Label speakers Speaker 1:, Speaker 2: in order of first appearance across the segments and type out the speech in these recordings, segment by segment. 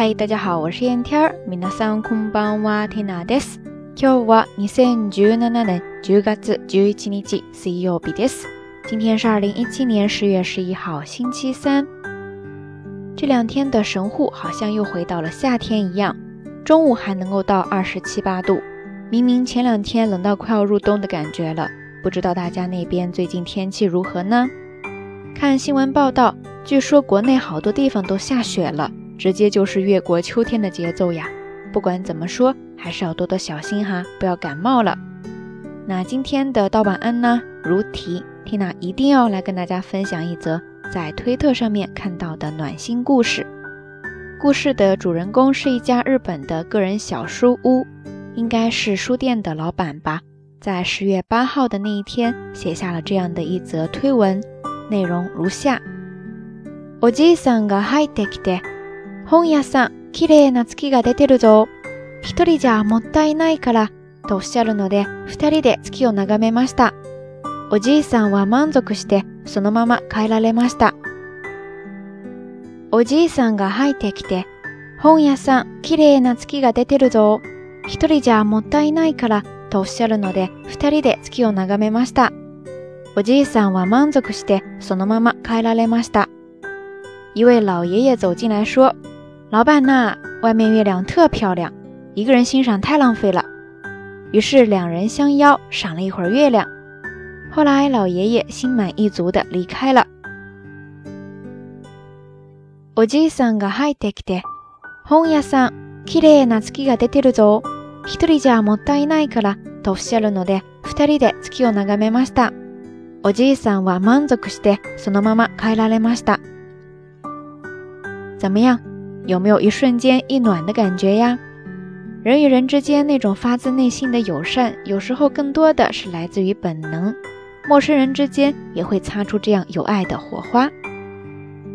Speaker 1: 嗨，大家好，我是燕天儿。皆さんこんばんは、テナです。今日は二千十七年十月十一日、水曜日です。今天是二零一七年十月十一号，星期三。这两天的神户好像又回到了夏天一样，中午还能够到二十七八度。明明前两天冷到快要入冬的感觉了，不知道大家那边最近天气如何呢？看新闻报道，据说国内好多地方都下雪了， 直接就是越过秋天的节奏呀。不管怎么说，还是要多多小心哈，不要感冒了。那今天的道晚安呢？如题，Tina 一定要来跟大家分享一则在推特上面看到的暖心故事。故事的主人公是一家日本的个人小书屋。应该是书店的老板吧，在十月八号的那一天写下了这样的一则推文，内容如下：おじいさんが入ってきて、 本屋さん、綺麗な月が出てるぞ。一人じゃもったいないから、とおっしゃるので、二人で月を眺めました。おじいさんは満足して、そのまま帰られました。おじいさんが入ってきて、本屋さん、綺麗な月が出てるぞ。一人じゃもったいないからとおっしゃるので、二人で月を眺めました。おじいさんは満足して、そのまま帰られました。一位老爷爷走进来说：“老板呐，外面月亮特漂亮，一个人欣赏太浪费了。”于是两人相邀赏了一会儿月亮。后来老爷爷心满意足的离开了。おじいさんが入ってきて、本屋さん、綺麗な月が出てるぞ。一人じゃもったいないからとおっしゃるので、二人で月を眺めました。おじいさんは満足してそのまま帰られました。怎么样？ 有没有一瞬间一暖的感觉呀？人与人之间那种发自内心的友善，有时候更多的是来自于本能。陌生人之间也会擦出这样有爱的火花。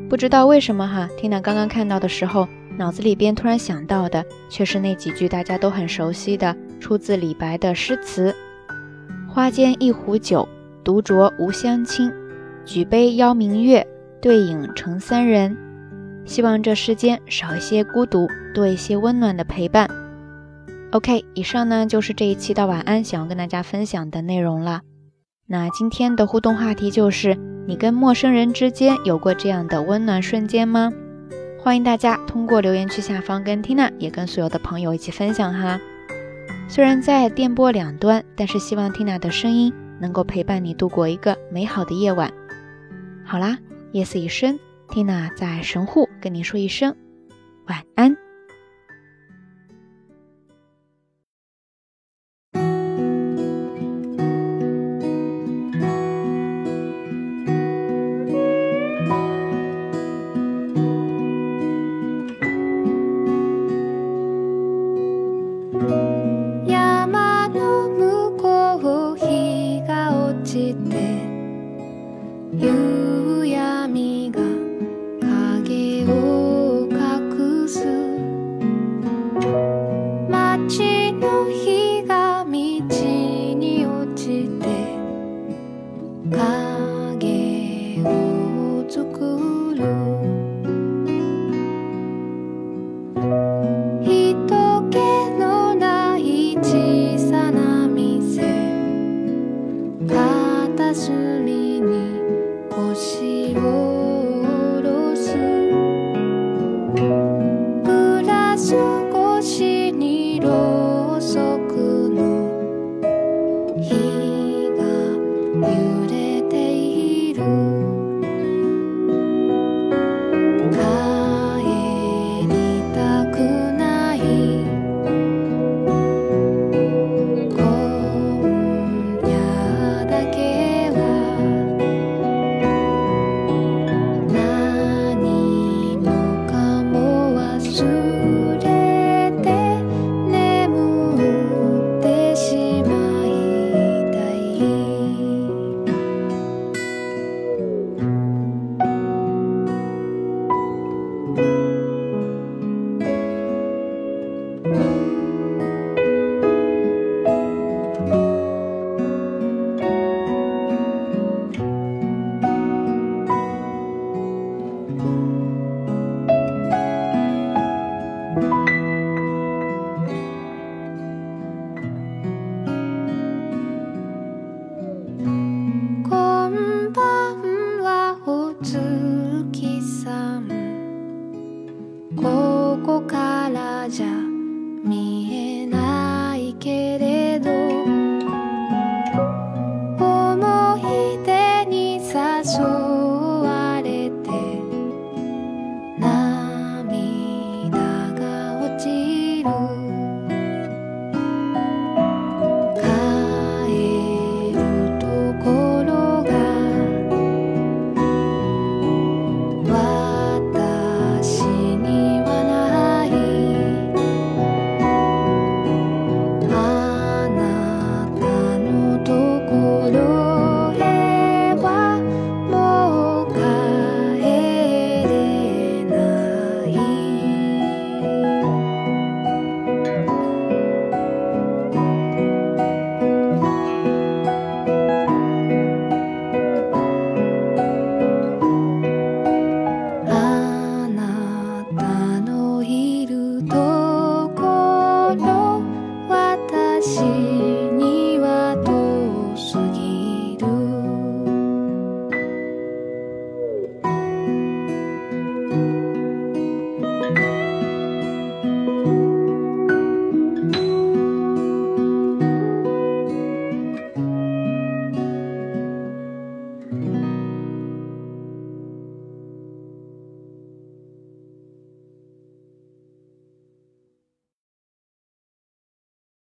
Speaker 1: 不知道为什么哈，听到刚刚看到的时候。脑子里边突然想到的，却是那几句大家都很熟悉的，出自李白的诗词：“花间一壶酒，独酌无相亲。举杯邀明月，对影成三人。”希望这世间少一些孤独，多一些温暖的陪伴。OK，以上呢就是这一期的晚安想要跟大家分享的内容了。那今天的互动话题就是：你跟陌生人之间有过这样的温暖瞬间吗？欢迎大家通过留言区下方跟 Tina 也跟所有的朋友一起分享哈。虽然在电波两端，但是希望 Tina 的声音能够陪伴你度过一个美好的夜晚。好啦，夜色已深，Tina 在神户跟你说一声晚安。door.